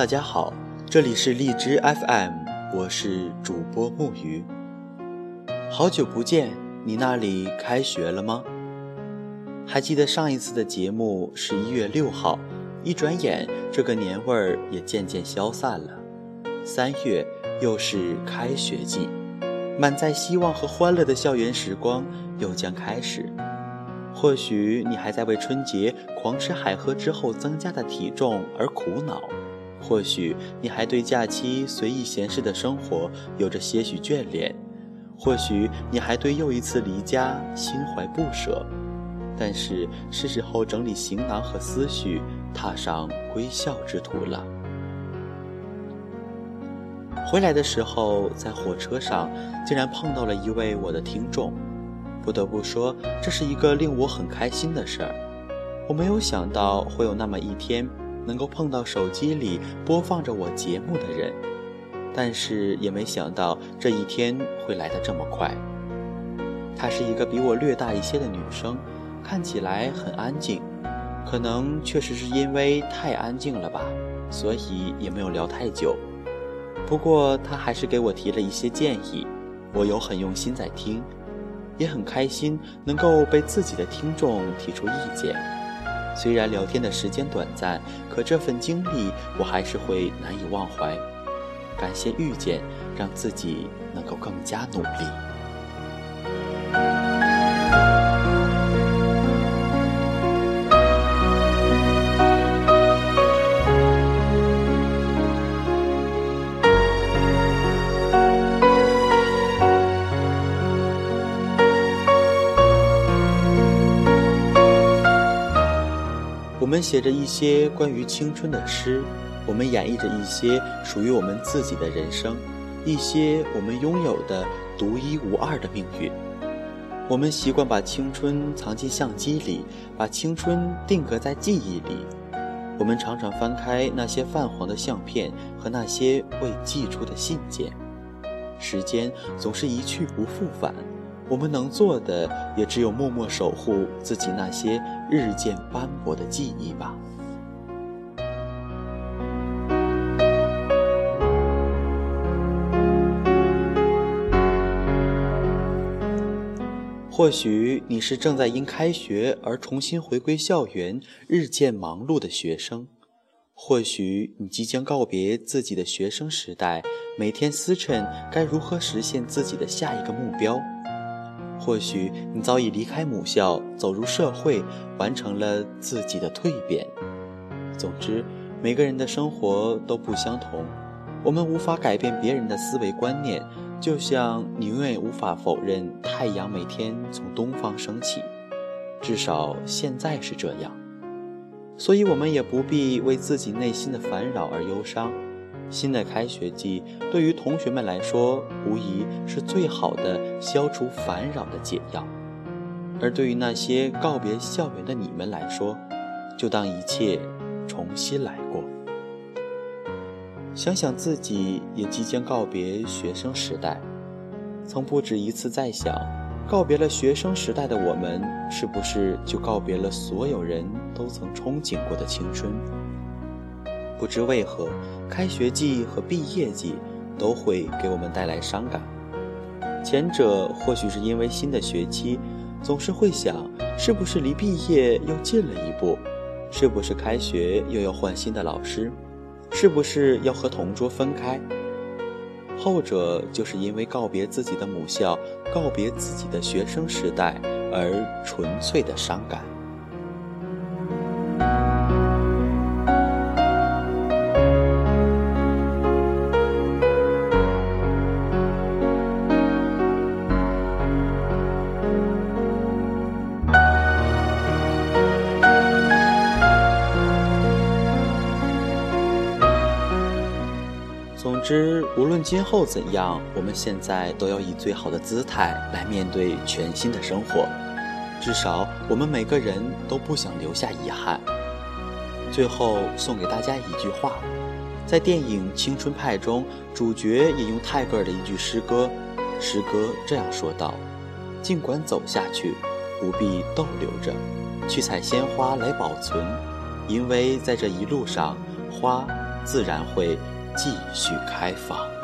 大家好，这里是荔枝 FM，我是主播木鱼。好久不见，你那里开学了吗？还记得上一次的节目是一月六号，一转眼这个年味儿也渐渐消散了。三月又是开学季，满载希望和欢乐的校园时光又将开始。或许你还在为春节狂吃海喝之后增加的体重而苦恼，或许你还对假期随意闲适的生活有着些许眷恋，或许你还对又一次离家心怀不舍。但是是时候整理行囊和思绪，踏上归校之途了。回来的时候，在火车上竟然碰到了一位我的听众。不得不说，这是一个令我很开心的事儿。我没有想到会有那么一天，能够碰到手机里播放着我节目的人，但是也没想到这一天会来得这么快。她是一个比我略大一些的女生，看起来很安静，可能确实是因为太安静了吧，所以也没有聊太久。不过她还是给我提了一些建议，我有很用心在听。也很开心能够被自己的听众提出意见，虽然聊天的时间短暂，可这份经历我还是会难以忘怀。感谢遇见，让自己能够更加努力。我们写着一些关于青春的诗，我们演绎着一些属于我们自己的人生，一些我们拥有的独一无二的命运。我们习惯把青春藏进相机里，把青春定格在记忆里。我们常常翻开那些泛黄的相片和那些未寄出的信件，时间总是一去不复返。我们能做的也只有默默守护自己那些日渐斑驳的记忆吧。或许你是正在因开学而重新回归校园、日渐忙碌的学生；或许你即将告别自己的学生时代，每天思忖该如何实现自己的下一个目标。或许你早已离开母校，走入社会，完成了自己的蜕变。总之，每个人的生活都不相同，我们无法改变别人的思维观念，就像你永远无法否认太阳每天从东方升起，至少现在是这样。所以，我们也不必为自己内心的烦扰而忧伤。新的开学季对于同学们来说，无疑是最好的消除烦扰的解药；而对于那些告别校园的你们来说，就当一切重新来过。想想自己也即将告别学生时代，曾不止一次在想，告别了学生时代的我们，是不是就告别了所有人都曾憧憬过的青春？不知为何，开学季和毕业季都会给我们带来伤感。前者或许是因为新的学期，总是会想，是不是离毕业又近了一步？是不是开学又要换新的老师？是不是要和同桌分开？后者就是因为告别自己的母校，告别自己的学生时代而纯粹的伤感。之，无论今后怎样，我们现在都要以最好的姿态来面对全新的生活。至少，我们每个人都不想留下遗憾。最后，送给大家一句话：在电影《青春派》中，主角引用泰戈尔的一句诗歌，诗歌这样说道：“尽管走下去，不必逗留着，去采鲜花来保存，因为在这一路上，花。”自然会继续开放。